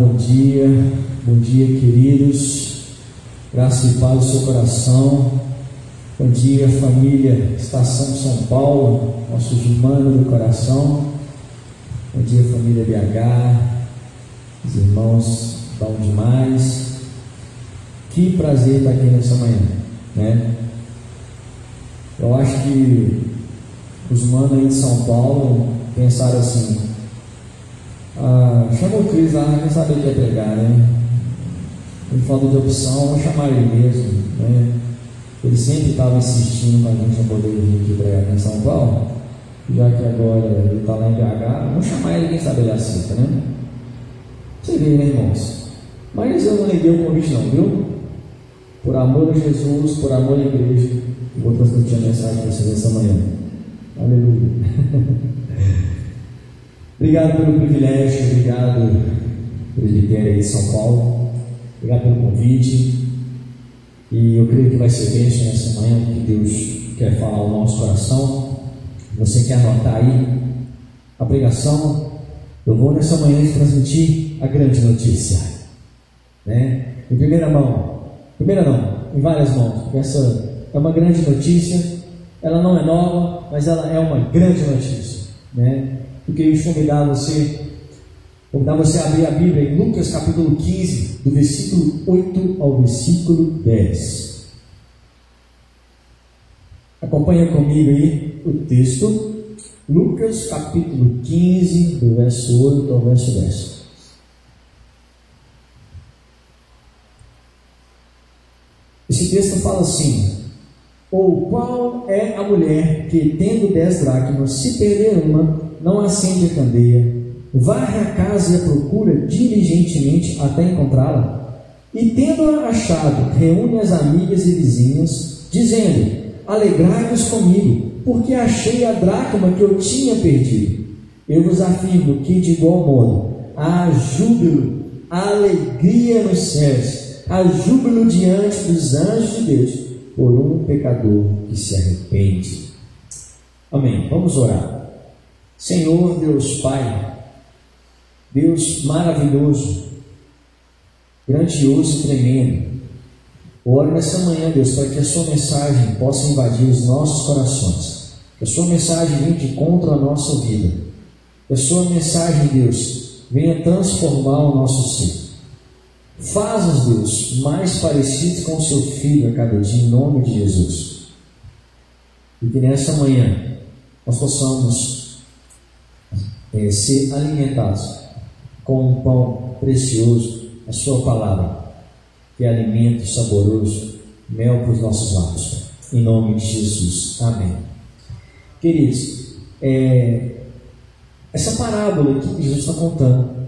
bom dia, bom dia, queridos. Graça e paz no seu coração. Bom dia, família Estação São Paulo, nossos humanos do coração. Bom dia, família BH, os irmãos bom demais. Que prazer estar aqui nessa manhã, né? Eu acho que os manos aí de São Paulo pensaram assim, ah, chama o Cris lá, quem sabe ele quer pregar, né? Ele falou de opção, vamos chamar ele mesmo, né? Ele sempre estava insistindo para a gente poder vir aqui pregar em São Paulo, já que agora ele está lá em BH, vamos chamar ele, quem sabe ele aceita, né? Você vê, né, irmãos? Mas eu não neguei o convite não, viu? Por amor a Jesus, por amor à igreja, vou transmitir a mensagem para vocês essa manhã. Aleluia. Obrigado pelo privilégio, obrigado, presbitério de São Paulo, obrigado pelo convite. E eu creio que vai ser bênção nessa manhã, que Deus quer falar ao nosso coração. Você quer anotar aí a pregação? Eu vou nessa manhã transmitir a grande notícia. Né? Em primeira mão, primeira não, em várias mãos. Essa é uma grande notícia. Ela não é nova, mas ela é uma grande notícia. Né? Eu queria convidar você, convidar você a abrir a Bíblia em Lucas capítulo 15, do versículo 8 ao versículo 10. Acompanha comigo aí o texto. Lucas capítulo 15, do verso 8 ao verso 10. Esse texto fala assim: Ou qual é a mulher que, tendo dez dracmas, se perder uma, não acende a candeia, varre a casa e a procura diligentemente até encontrá-la? E tendo-a achado, reúne as amigas e vizinhas, dizendo: Alegrai-vos comigo, porque achei a dracma que eu tinha perdido. Eu vos afirmo que, de igual modo, há júbilo, alegria nos céus, há júbilo diante dos anjos de Deus por um pecador que se arrepende. Amém. Vamos orar. Senhor Deus Pai, Deus maravilhoso, grandioso e tremendo, oro nessa manhã, Deus, para que a Sua mensagem possa invadir os nossos corações, que a Sua mensagem venha de contra a nossa vida, que a Sua mensagem, Deus, venha transformar o nosso ser. Faz-nos, Deus, mais parecidos com o Seu Filho a cada dia, em nome de Jesus. E que nessa manhã nós possamos é, ser alimentados com um pão precioso, a Sua palavra, que é alimento saboroso, mel para os nossos lábios. Em nome de Jesus. Amém. Queridos, é, essa parábola que Jesus está contando,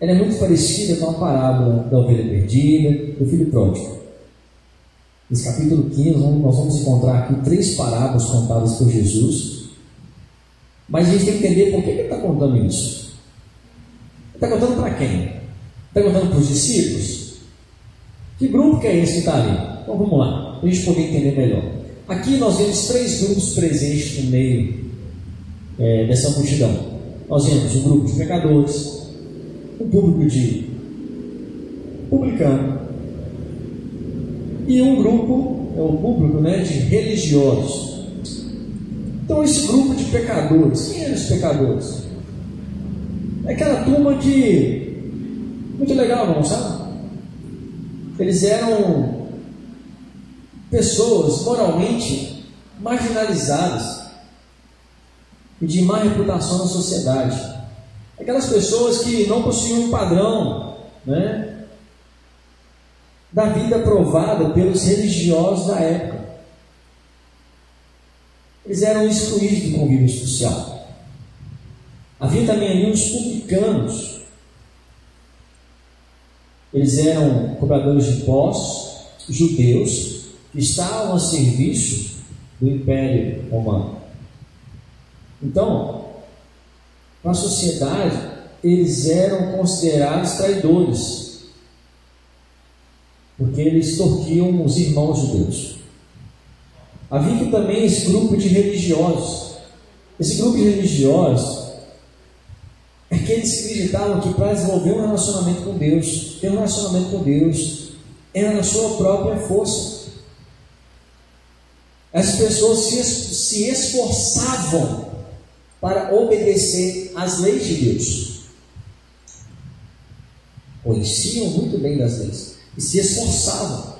ela é muito parecida com a parábola da ovelha perdida, do filho pródigo. Nesse capítulo 15, nós vamos encontrar aqui três parábolas contadas por Jesus mas a gente tem que entender por que ele está contando isso. Está contando para quem? Está contando para os discípulos? Que grupo que é esse que está ali? Então vamos lá, para a gente poder entender melhor. Aqui nós vemos três grupos presentes no meio é, dessa multidão. Nós vemos um grupo de pecadores, um público de publicano e um grupo, é o público né, de religiosos. Então, esse grupo de pecadores, quem eram os pecadores? É aquela turma que, muito legal, não sabe? Eles eram pessoas moralmente marginalizadas e de má reputação na sociedade. Aquelas pessoas que não possuíam um padrão né, da vida provada pelos religiosos da época eles eram excluídos do convívio social. Havia também ali os publicanos. Eles eram cobradores de impostos, judeus, que estavam a serviço do Império Romano. Então, na sociedade, eles eram considerados traidores, porque eles extorquiam os irmãos judeus. Havia também esse grupo de religiosos. Esse grupo de religiosos é que acreditavam que para desenvolver um relacionamento com Deus, ter um relacionamento com Deus, era na sua própria força. As pessoas se, se esforçavam para obedecer às leis de Deus. Conheciam muito bem das leis e se esforçavam.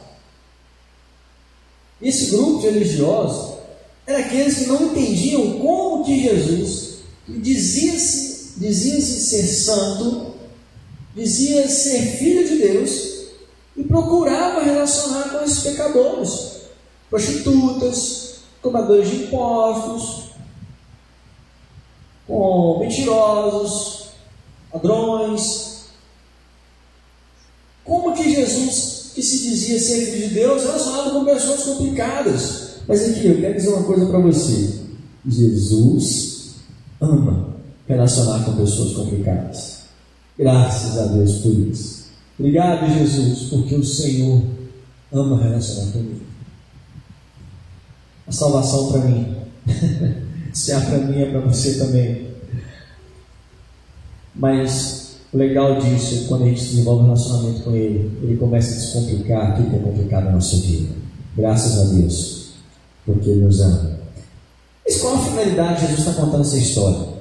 Esse grupo de religiosos era aqueles que não entendiam como que Jesus dizia-se dizia -se ser santo, dizia ser filho de Deus e procurava relacionar com esses pecadores, prostitutas, cobradores de impostos, com mentirosos, ladrões. Como que Jesus, que se dizia ser filho de Deus, relacionado com pessoas complicadas? Mas aqui, eu quero dizer uma coisa para você. Jesus ama relacionar com pessoas complicadas. Graças a Deus por isso. Obrigado, Jesus, porque o Senhor ama relacionar comigo. A salvação para mim. Se é para mim, é para você também. Mas o legal disso é quando a gente desenvolve um relacionamento com Ele, Ele começa a descomplicar tudo que é complicado na nossa vida. Graças a Deus porque Ele nos ama. Mas qual a finalidade de Jesus está contando essa história?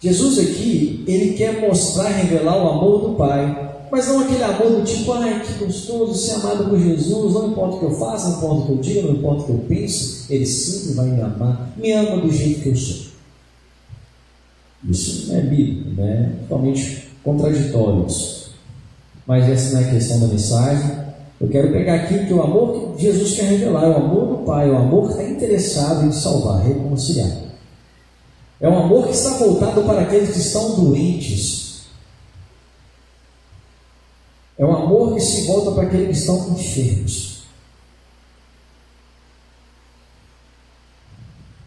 Jesus aqui, ele quer mostrar, revelar o amor do Pai, mas não aquele amor do tipo, ai que gostoso ser amado por Jesus, não importa o que eu faça, não importa o que eu diga, não importa o que eu pense, Ele sempre vai me amar, me ama do jeito que eu sou. Isso não é bíblico, né? Totalmente contraditório isso. Mas essa não é a questão da mensagem. Eu quero pegar aqui que o amor que Jesus quer revelar é o amor do Pai, é o amor que está interessado em salvar, reconciliar. É um amor que está voltado para aqueles que estão doentes. É um amor que se volta para aqueles que estão enfermos.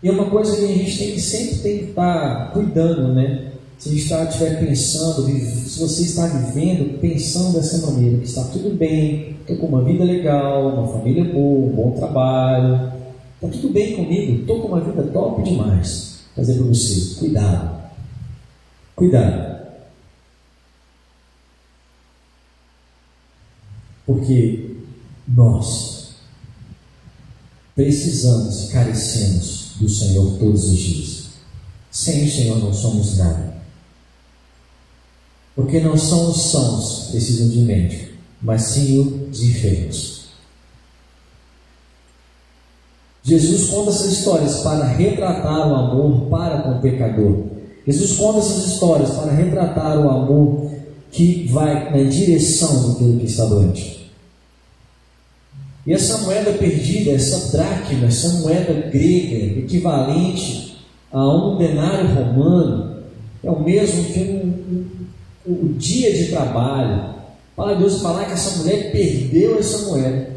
E é uma coisa que a gente tem que sempre tem que estar cuidando, né? se a gente está, estiver pensando, se você está vivendo pensando dessa maneira, que está tudo bem, estou com uma vida legal, uma família boa, um bom trabalho, está tudo bem comigo, estou com uma vida top demais. Fazer para você, cuidado, cuidado. Porque nós precisamos e carecemos do Senhor todos os dias. Sem o Senhor não somos nada. Porque não são os sãos que precisam de médico, mas sim os enfermos. Jesus conta essas histórias para retratar o amor para com o pecador. Jesus conta essas histórias para retratar o amor que vai na direção do que está doente. E essa moeda perdida, essa dracma, essa moeda grega, equivalente a um denário romano, é o mesmo que um, o dia de trabalho. Fala Deus falar que essa mulher perdeu essa moeda.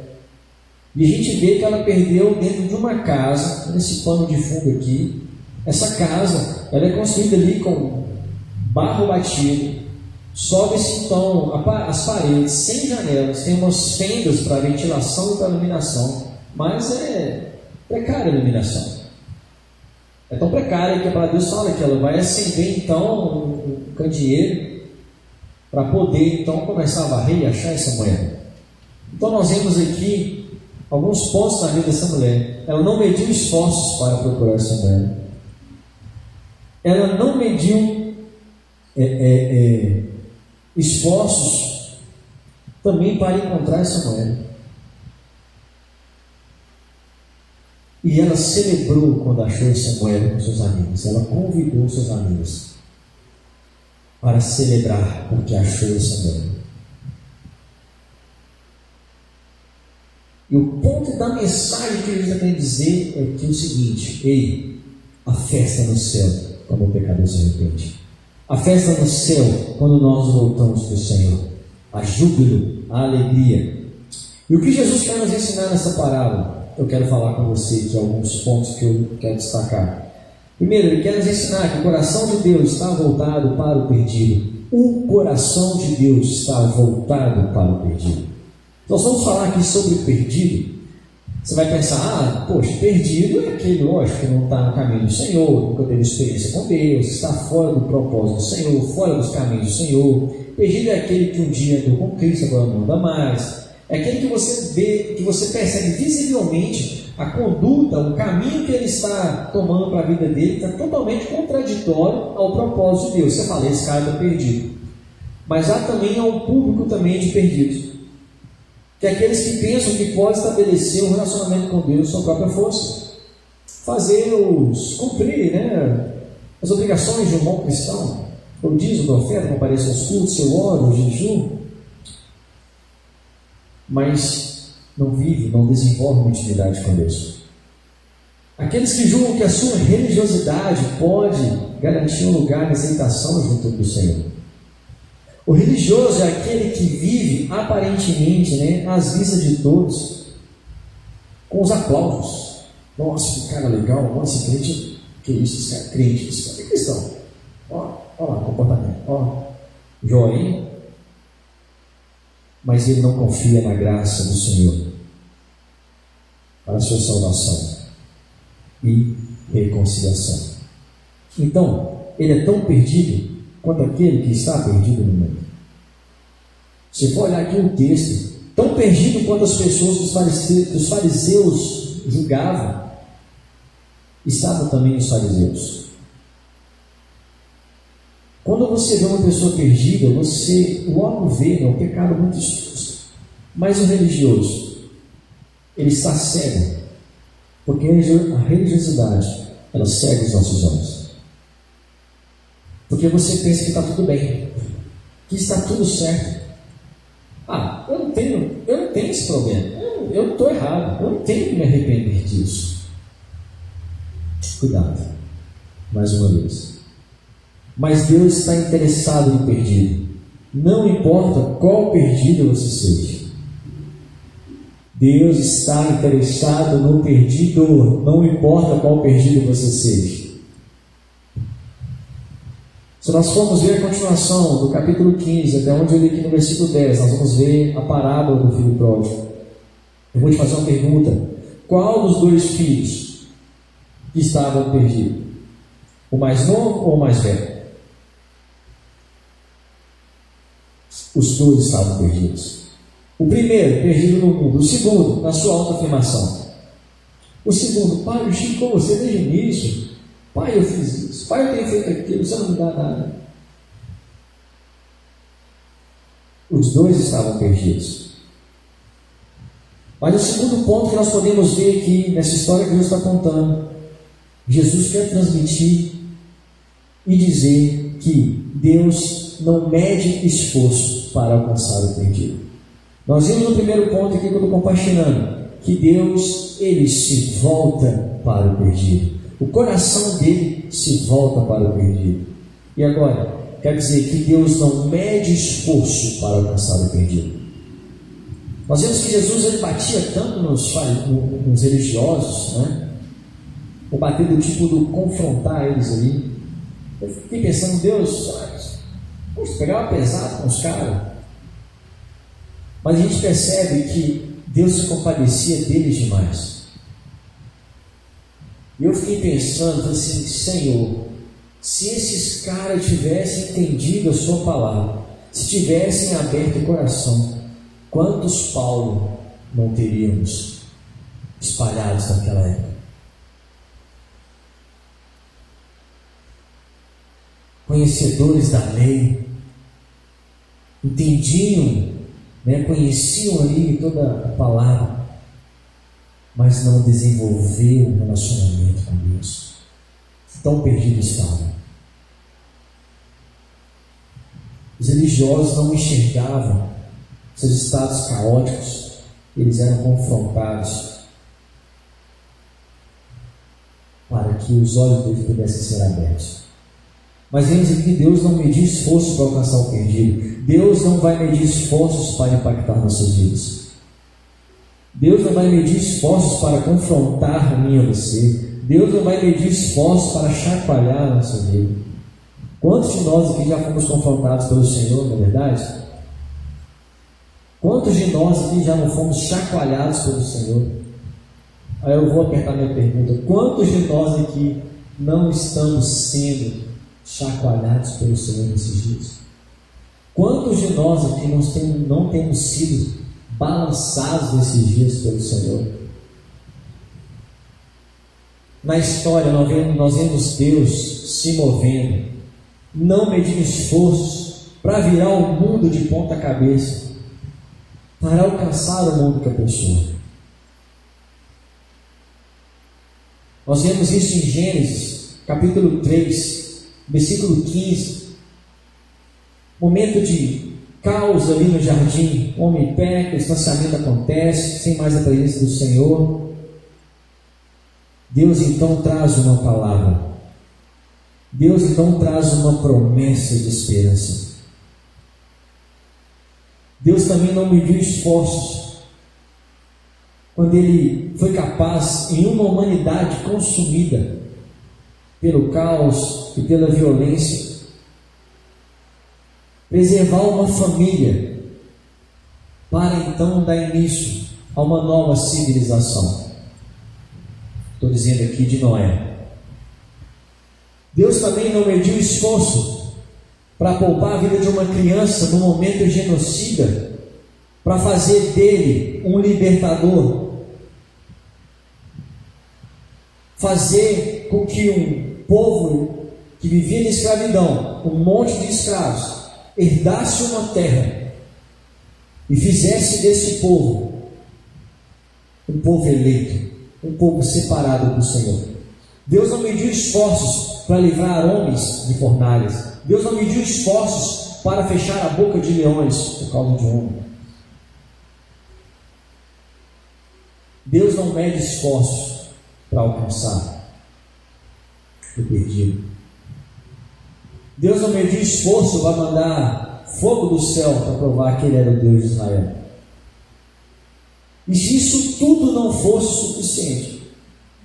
E a gente vê que ela perdeu dentro de uma casa, nesse pano de fundo aqui. Essa casa, ela é construída ali com barro batido. Sobe-se então as paredes sem janelas, tem umas fendas para ventilação e para iluminação, mas é precária a iluminação. É tão precária que a Deus fala que ela vai acender então um candeeiro para poder então começar a varrer e achar essa moeda. Então nós vemos aqui alguns pontos na vida dessa mulher. Ela não mediu esforços para procurar essa moeda. Ela não mediu é, é, é, esforços também para encontrar moeda. E ela celebrou quando achou moeda com seus amigos. Ela convidou seus amigos para celebrar porque achou moeda. E o ponto da mensagem que Jesus quer dizer é que é o seguinte: ei, a festa no céu quando o pecador se arrepende. A festa no céu quando nós voltamos para o Senhor. A júbilo, a alegria. E o que Jesus quer nos ensinar nessa parábola? Eu quero falar com você de alguns pontos que eu quero destacar. Primeiro, ele quer nos ensinar que o coração de Deus está voltado para o perdido. O coração de Deus está voltado para o perdido. Nós vamos falar aqui sobre o perdido, Você vai pensar, ah, poxa, perdido é aquele, lógico, que não está no caminho do Senhor, nunca teve experiência com Deus, está fora do propósito do Senhor, fora dos caminhos do Senhor. Perdido é aquele que um dia andou com Cristo, agora não anda mais. É aquele que você vê, que você percebe visivelmente a conduta, o caminho que ele está tomando para a vida dele está totalmente contraditório ao propósito de Deus. Você fala, esse cara está perdido. Mas há também um público também de perdidos que aqueles que pensam que pode estabelecer um relacionamento com Deus sua própria força, fazer os cumprir né, as obrigações de um bom cristão, como diz o profeta, compareça aos cultos, seu oro, o jejum, mas não vive, não desenvolve uma intimidade com Deus. Aqueles que julgam que a sua religiosidade pode garantir um lugar de aceitação junto do Senhor. O religioso é aquele que vive aparentemente né, às vistas de todos, com os aplausos. Nossa, que cara legal, nossa, crente, que isso, esse cara, crente, esse cara é cristão. Ó, ó lá, comportamento, ó, joinha. Mas ele não confia na graça do Senhor para a sua salvação e reconciliação. Então, ele é tão perdido quanto aquele que está perdido no mundo. Se for olhar aqui um texto, tão perdido quanto as pessoas que os fariseus, os fariseus julgavam, estavam também os fariseus. Quando você vê uma pessoa perdida, você logo vê é um pecado muito exposto. Mas o religioso, ele está cego, porque a religiosidade, ela cega os nossos olhos. Porque você pensa que está tudo bem, que está tudo certo. Ah, eu não tenho, eu não tenho esse problema. Eu, estou errado. Eu não tenho que me arrepender disso. Cuidado, mais uma vez. Mas Deus está interessado no perdido. Não importa qual perdido você seja. Deus está interessado no perdido, não importa qual perdido você seja. Se nós formos ver a continuação do capítulo 15, até onde eu li aqui no versículo 10, nós vamos ver a parábola do filho pródigo. Eu vou te fazer uma pergunta: qual dos dois filhos estavam perdidos? O mais novo ou o mais velho? Os dois estavam perdidos. O primeiro, perdido no mundo. O segundo, na sua autoafirmação. O segundo, pai, eu estive com você desde o início. Pai, eu fiz isso. Pai, eu tenho feito aquilo, você não me dá nada. Os dois estavam perdidos. Mas o segundo ponto que nós podemos ver aqui nessa história que Deus está contando, Jesus quer transmitir e dizer que Deus não mede esforço para alcançar o perdido. Nós vimos no primeiro ponto aqui que eu estou compartilhando, que Deus ele se volta para o perdido. O coração dele se volta para o perdido. E agora, quer dizer que Deus não mede esforço para alcançar o perdido. Nós vemos que Jesus ele batia tanto nos, nos religiosos, né? o bater do tipo do confrontar eles ali. Eu fiquei pensando, Deus, poxa, pegava pesado com os caras. Mas a gente percebe que Deus se compadecia deles demais. E eu fiquei pensando assim, Senhor, se esses caras tivessem entendido a sua palavra, se tivessem aberto o coração, quantos Paulo não teríamos espalhados naquela época? Conhecedores da lei, entendiam, né, conheciam ali toda a palavra, mas não desenvolveu um relacionamento com Deus. Tão perdido estava. Os religiosos não enxergavam seus estados caóticos, eles eram confrontados para que os olhos deles pudessem ser abertos. Mas vemos aqui que Deus não medir esforços para alcançar o perdido. Deus não vai medir esforços para impactar nossas vidas. Deus não vai medir esforços para confrontar a mim e você. Deus não vai medir esforços para chacoalhar a nossa vida. Quantos de nós aqui já fomos confrontados pelo Senhor, na é verdade? Quantos de nós aqui já não fomos chacoalhados pelo Senhor? Aí eu vou apertar minha pergunta: quantos de nós aqui não estamos sendo chacoalhados pelo Senhor nesses dias? Quantos de nós aqui não temos, não temos sido balançados nesses dias pelo Senhor? Na história, nós vemos, nós vemos Deus se movendo, não medindo esforços para virar o mundo de ponta cabeça, para alcançar o mundo que. Nós vemos isso em Gênesis, capítulo 3, versículo 15. Momento de caos ali no jardim, o homem peca, o distanciamento acontece, sem mais a presença do Senhor. Deus então traz uma palavra. Deus então traz uma promessa de esperança. Deus também não mediu esforços quando ele foi capaz, em uma humanidade consumida pelo caos e pela violência, preservar uma família para então dar início a uma nova civilização. Estou dizendo aqui de Noé. Deus também não mediu esforço para poupar a vida de uma criança no momento genocida, para fazer dele um libertador fazer com que um povo que vivia de escravidão, um monte de escravos, herdasse uma terra e fizesse desse povo um povo eleito, um povo separado do Senhor. Deus não mediu esforços para livrar homens de fornalhas. Deus não mediu esforços para fechar a boca de leões por causa de um. Deus não mede esforços para alcançar o perdido. Deus não mediu esforço para mandar fogo do céu para provar que Ele era o Deus de Israel. E se isso tudo não fosse suficiente,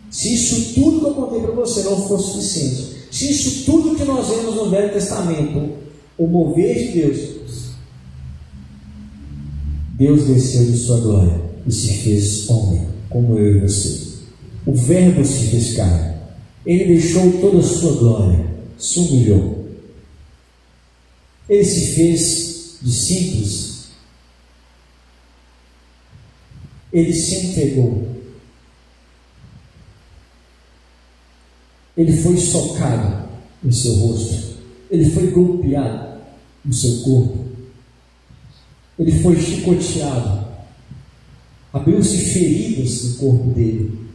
se isso tudo que eu contei para você não fosse suficiente, se isso tudo que nós vemos no Velho Testamento, o mover de Deus, Deus desceu de sua glória e se fez homem, como eu e você. O Verbo se fez carne. Ele deixou toda a sua glória, se humilhou. Ele se fez de simples. Ele se entregou. Ele foi socado em seu rosto. Ele foi golpeado no seu corpo. Ele foi chicoteado. Abriu-se feridas no corpo dele.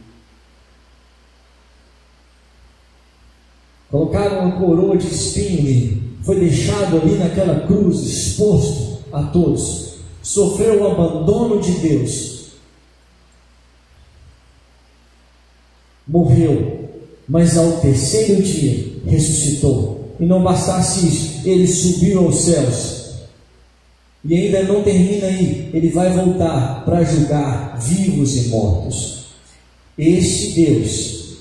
Colocaram uma coroa de espinho nele. Foi deixado ali naquela cruz, exposto a todos. Sofreu o abandono de Deus. Morreu, mas ao terceiro dia ressuscitou. E não bastasse isso, ele subiu aos céus. E ainda não termina aí, ele vai voltar para julgar vivos e mortos. Este Deus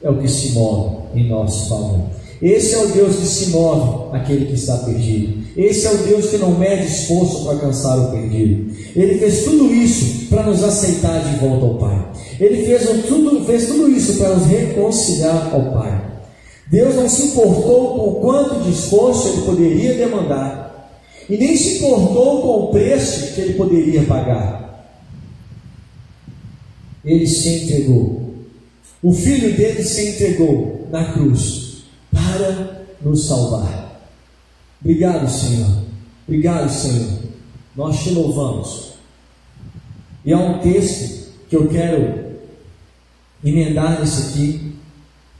é o que se move em nosso favor. Esse é o Deus que se move aquele que está perdido. Esse é o Deus que não mede esforço para alcançar o perdido. Ele fez tudo isso para nos aceitar de volta ao Pai. Ele fez tudo, fez tudo isso para nos reconciliar ao Pai. Deus não se importou com o quanto de esforço ele poderia demandar, e nem se importou com o preço que ele poderia pagar. Ele se entregou o filho dele se entregou na cruz nos salvar. Obrigado, Senhor. Obrigado, Senhor. Nós te louvamos. E há um texto que eu quero emendar nesse aqui,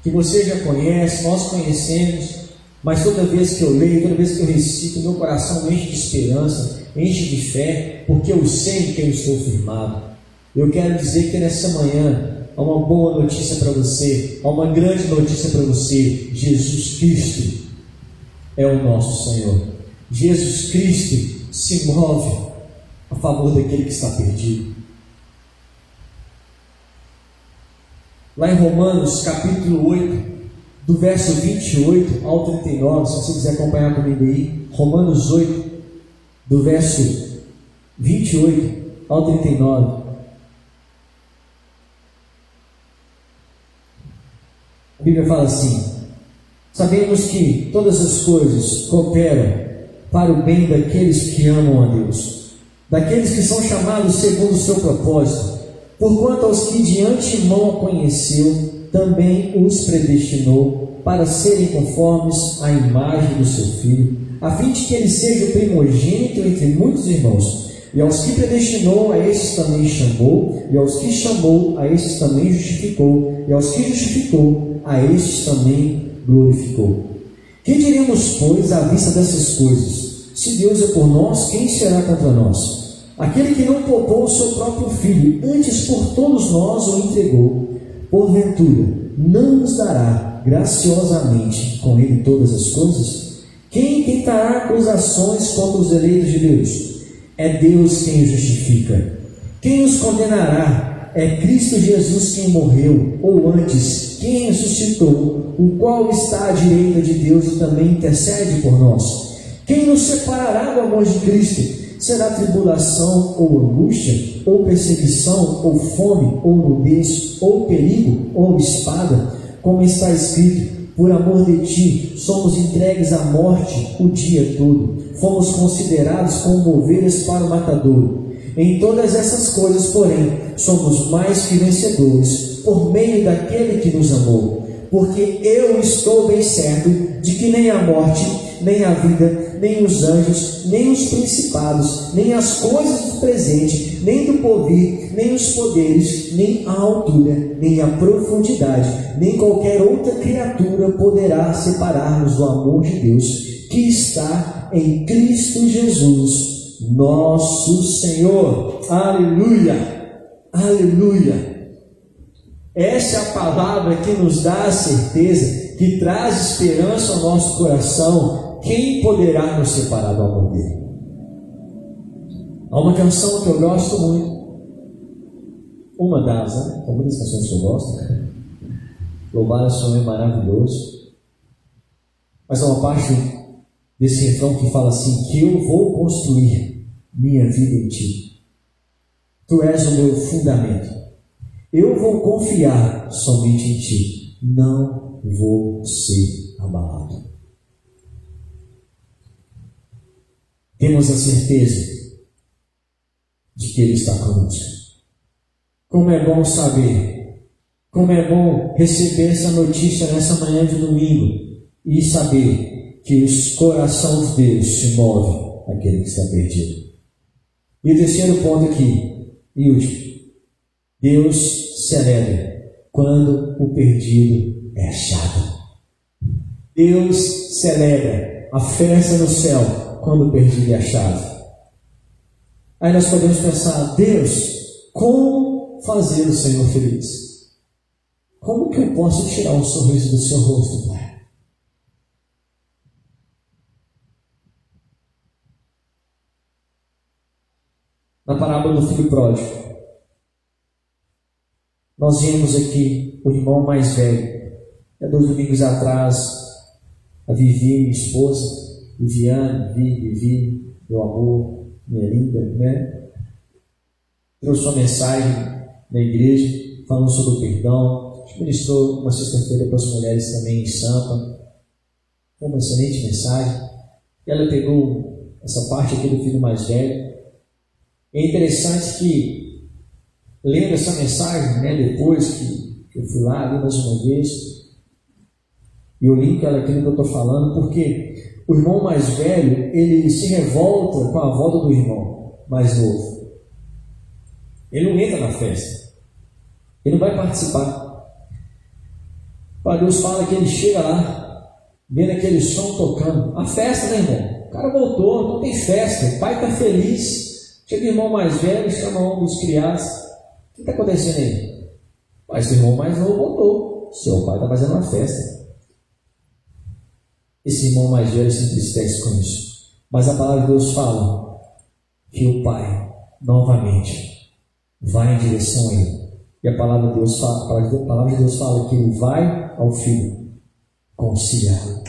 que você já conhece, nós conhecemos, mas toda vez que eu leio, toda vez que eu recito, meu coração enche de esperança, enche de fé, porque eu sei que eu estou firmado. Eu quero dizer que nessa manhã há uma boa notícia para você, há uma grande notícia para você: Jesus Cristo é o nosso Senhor. Jesus Cristo se move a favor daquele que está perdido. Lá em Romanos capítulo 8, do verso 28 ao 39, se você quiser acompanhar comigo aí, Romanos 8, do verso 28 ao 39. A Bíblia fala assim: Sabemos que todas as coisas cooperam para o bem daqueles que amam a Deus, daqueles que são chamados segundo o seu propósito. Porquanto aos que de antemão conheceu, também os predestinou para serem conformes à imagem do seu filho, a fim de que ele seja o primogênito entre muitos irmãos. E aos que predestinou, a esses também chamou, e aos que chamou, a esses também justificou, e aos que justificou, a estes também glorificou. Que diremos, pois, à vista dessas coisas? Se Deus é por nós, quem será contra nós? Aquele que não poupou o seu próprio filho, antes por todos nós o entregou, porventura não nos dará graciosamente com ele todas as coisas? Quem tentará acusações contra os eleitos de Deus? É Deus quem os justifica. Quem os condenará? é Cristo Jesus quem morreu, ou antes, quem ressuscitou, o qual está à direita de Deus e também intercede por nós. Quem nos separará do amor de Cristo? Será tribulação ou angústia, ou perseguição, ou fome, ou nudez, ou perigo, ou espada, como está escrito: por amor de ti, somos entregues à morte o dia todo, fomos considerados como ovelhas para o matadouro. Em todas essas coisas, porém, somos mais que vencedores por meio daquele que nos amou. Porque eu estou bem certo de que nem a morte, nem a vida, nem os anjos, nem os principados, nem as coisas do presente, nem do porvir, nem os poderes, nem a altura, nem a profundidade, nem qualquer outra criatura poderá separar-nos do amor de Deus que está em Cristo Jesus nosso Senhor. Aleluia! Aleluia! Essa é a palavra que nos dá a certeza, que traz esperança ao nosso coração. Quem poderá nos separar do amor dele? Há uma canção que eu gosto muito. Uma das, né? Tem muitas canções que eu gosto. Louvar o é maravilhoso. Mas há uma parte desse refrão que fala assim: que eu vou construir minha vida em ti. Tu és o meu fundamento. Eu vou confiar somente em ti. Não vou ser abalado. Temos a certeza de que Ele está conosco. Como é bom saber, como é bom receber essa notícia nessa manhã de domingo e saber que o coração de Deus se move aquele que está perdido. E o terceiro ponto aqui, e último, Deus celebra quando o perdido é achado. Deus celebra a festa no céu quando o perdido é achado. Aí nós podemos pensar, Deus, como fazer o Senhor feliz? Como que eu posso tirar um sorriso do seu rosto, Pai? na parábola do filho pródigo. Nós vimos aqui o irmão mais velho. Há dois domingos atrás, a Vivi, minha esposa, Viviane, Vivi, Vivi, meu amor, minha linda, né? Trouxe uma mensagem na igreja falando sobre o perdão. Ministrou uma sexta-feira para as mulheres também em Sampa. Foi uma excelente mensagem. Ela pegou essa parte aqui do filho mais velho é interessante que, lendo essa mensagem, né, depois que, que eu fui lá, li mais uma vez, e eu li ela aquilo que eu estou falando, porque o irmão mais velho, ele se revolta com a volta do irmão mais novo. Ele não entra na festa. Ele não vai participar. Para Deus fala que ele chega lá, vendo aquele som tocando. A festa, né, irmão? O cara voltou, não tem festa, o pai está feliz. Chega o irmão mais velho, chama um dos criados. O que está acontecendo aí? Mas o irmão mais novo voltou. Seu pai está fazendo uma festa. Esse irmão mais velho se entristece com isso. Mas a palavra de Deus fala que o pai, novamente, vai em direção a ele. E a palavra de Deus fala, a palavra de Deus fala que ele vai ao filho conciliar.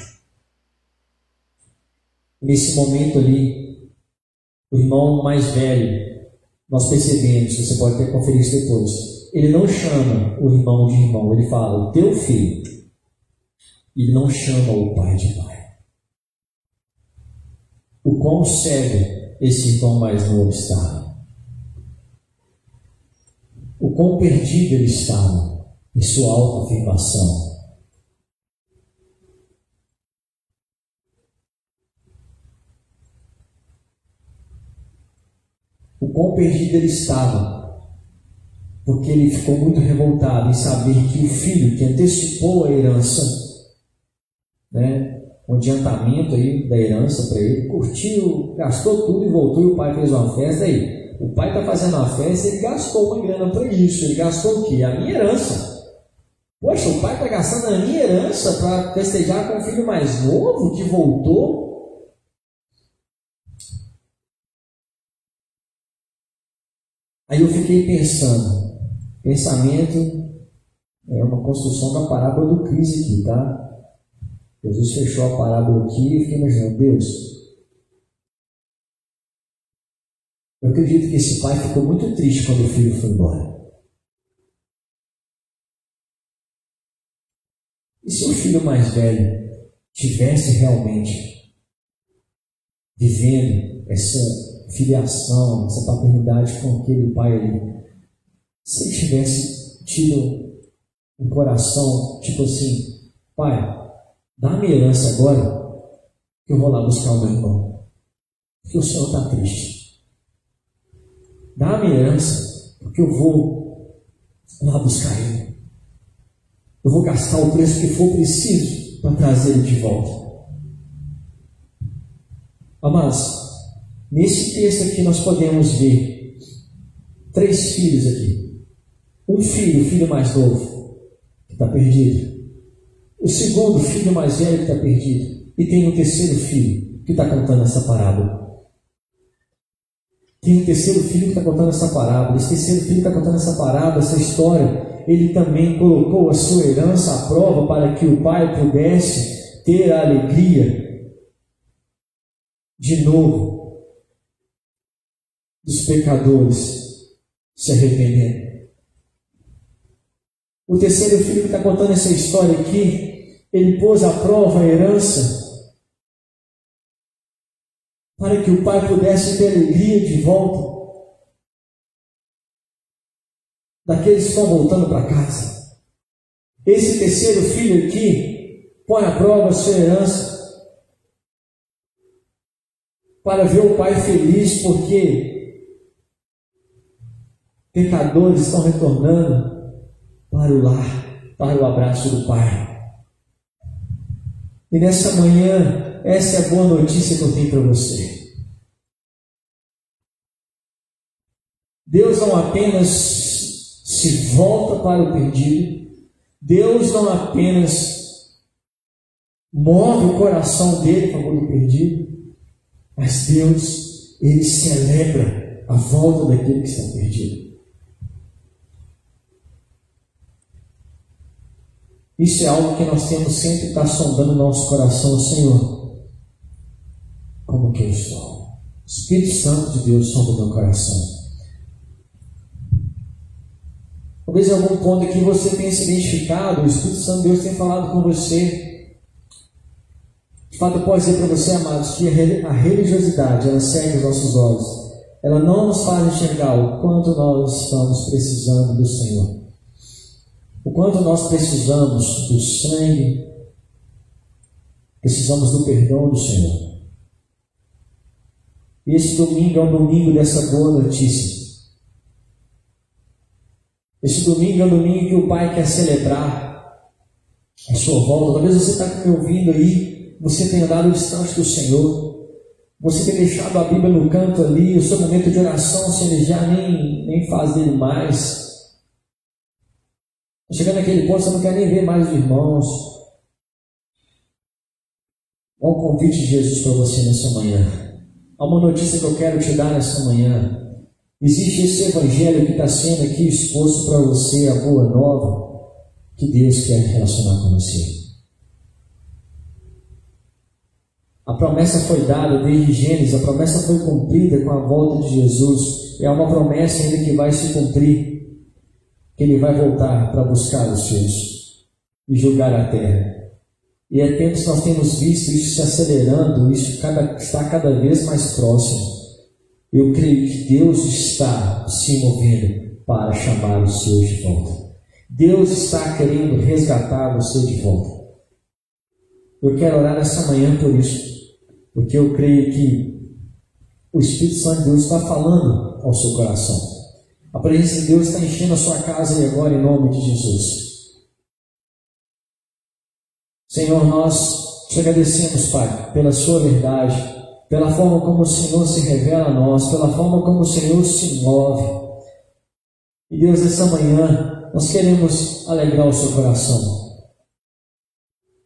Nesse momento ali, o irmão mais velho, nós percebemos, você pode até conferir isso depois, ele não chama o irmão de irmão, ele fala, o teu filho. Ele não chama o pai de pai. O quão cego esse irmão mais novo estava. O quão perdido ele estava em sua autoafirmação. O quão perdido ele estava porque ele ficou muito revoltado em saber que o filho que antecipou a herança, né, um adiantamento aí da herança para ele, curtiu, gastou tudo e voltou e o pai fez uma festa aí. O pai está fazendo uma festa e ele gastou uma grana para isso. Ele gastou o quê? A minha herança. Poxa, o pai está gastando a minha herança para festejar com o filho mais novo que voltou. Aí eu fiquei pensando, Pensamento é uma construção da parábola do crise aqui, tá? Jesus fechou a parábola aqui e fiquei imaginando, Deus, eu acredito que esse pai ficou muito triste quando o filho foi embora. E se o filho mais velho tivesse realmente vivendo essa filiação, essa paternidade com aquele pai ali, se ele tivesse tido um coração tipo assim, pai, dá minha herança agora, que eu vou lá buscar o meu irmão, porque o Senhor está triste. Dá minha herança, porque eu vou lá buscar ele. Eu vou gastar o preço que for preciso para trazer ele de volta. Amados, nesse texto aqui nós podemos ver três filhos aqui. Um filho, o filho mais novo, que está perdido. O segundo, filho mais velho, está perdido. E tem um terceiro filho, que está contando essa parábola. Tem um terceiro filho que está contando essa parábola. Esse terceiro filho que está contando essa parábola, essa história, ele também colocou a sua herança à prova para que o pai pudesse ter a alegria de novo dos pecadores se arrependendo. O terceiro filho que está contando essa história aqui, ele pôs à prova a herança para que o pai pudesse ter alegria de volta daqueles que estão voltando para casa. Esse terceiro filho aqui põe à prova a sua herança para ver o pai feliz porque pecadores estão retornando para o lar, para o abraço do Pai. E nessa manhã, essa é a boa notícia que eu tenho para você. Deus não apenas se volta para o perdido, Deus não apenas move o coração dele a favor do perdido, mas Deus, ele celebra a volta daquele que está perdido. Isso é algo que nós temos sempre estar sondando no nosso coração, Senhor. Como que eu estou? O Espírito Santo de Deus sonda o meu coração. Talvez em algum ponto aqui você tenha se identificado, o Espírito Santo de Deus tenha falado com você. De fato, eu posso dizer para você, amados, que a religiosidade, ela segue os nossos olhos. Ela não nos faz enxergar o quanto nós estamos precisando do Senhor. O quanto nós precisamos do sangue, precisamos do perdão do Senhor. Esse domingo é o domingo dessa boa notícia. Esse domingo é o domingo que o Pai quer celebrar a sua volta. Talvez você está me ouvindo aí, você tenha dado distante do Senhor. Você tem deixado a Bíblia no canto ali, o seu momento de oração, você já nem, nem faz dele mais. Chegando naquele ponto, você não quer nem ver mais os irmãos. O convite de Jesus para você nessa manhã. Há uma notícia que eu quero te dar nessa manhã. Existe esse evangelho que está sendo aqui exposto para você, a boa nova, que Deus quer relacionar com você. A promessa foi dada desde Gênesis, a promessa foi cumprida com a volta de Jesus. É uma promessa ainda que vai se cumprir que ele vai voltar para buscar os seus e julgar a terra. E é tempo que nós temos visto isso se acelerando, isso cada, está cada vez mais próximo. Eu creio que Deus está se movendo para chamar os seus de volta. Deus está querendo resgatar você de volta. Eu quero orar nessa manhã por isso, porque eu creio que o Espírito Santo de Deus está falando ao seu coração. A presença de Deus está enchendo a sua casa e agora, em nome de Jesus. Senhor, nós te agradecemos, Pai, pela Sua verdade, pela forma como o Senhor se revela a nós, pela forma como o Senhor se move. E Deus, essa manhã, nós queremos alegrar o seu coração.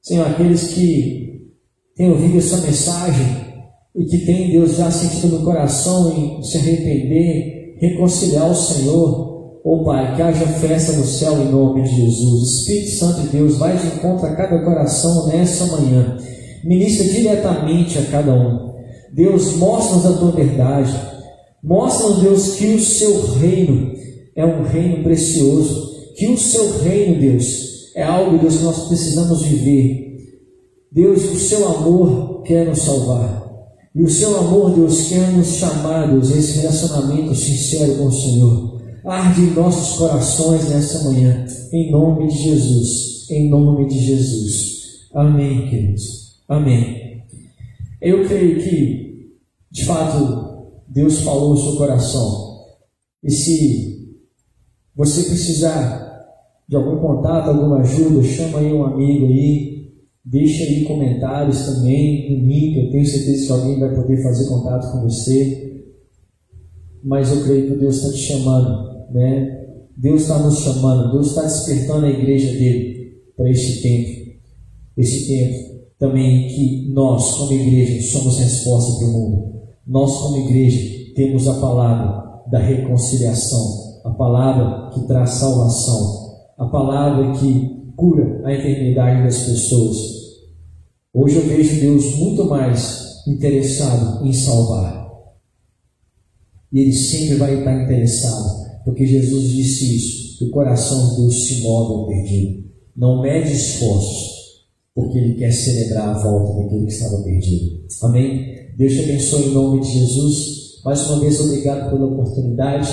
Senhor, aqueles que têm ouvido essa mensagem e que têm, Deus, já sentido no coração em se arrepender, reconciliar o Senhor, oh, Pai, que haja festa no céu em nome de Jesus. Espírito Santo de Deus, vai de encontro a cada coração nessa manhã. Ministra diretamente a cada um. Deus, mostra-nos a tua verdade. Mostra-nos, Deus, que o seu reino é um reino precioso. Que o seu reino, Deus, é algo, Deus, que nós precisamos viver. Deus, o seu amor quer nos salvar. E o seu amor, Deus, quer nos chamar, Deus, a esse relacionamento sincero com o Senhor. Arde em nossos corações nessa manhã, em nome de Jesus, em nome de Jesus. Amém, queridos. Amém. Eu creio que, de fato, Deus falou no seu coração. E se você precisar de algum contato, alguma ajuda, chama aí um amigo aí, deixa aí comentários também no link. Eu tenho certeza que alguém vai poder fazer contato com você. Mas eu creio que Deus está te chamando né? Deus está nos chamando, Deus está despertando a igreja dele para esse tempo. Esse tempo também que nós, como igreja, somos resposta para o mundo. Nós, como igreja, temos a palavra da reconciliação, a palavra que traz salvação, a palavra que cura a eternidade das pessoas. Hoje eu vejo Deus muito mais interessado em salvar. E Ele sempre vai estar interessado porque Jesus disse isso, o coração de Deus se move ao perdido. Não mede esforços, porque Ele quer celebrar a volta daquele que estava perdido. Amém? Deus te abençoe em nome de Jesus. Mais uma vez, obrigado pela oportunidade.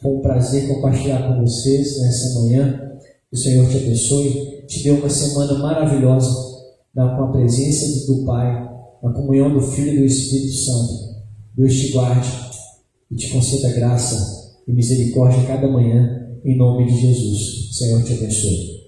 Foi um prazer compartilhar com vocês nessa manhã. O Senhor te abençoe. Te dê uma semana maravilhosa com a presença do Pai, na comunhão do Filho e do Espírito Santo. Deus te guarde e te conceda graça e misericórdia cada manhã, em nome de Jesus. Senhor te abençoe.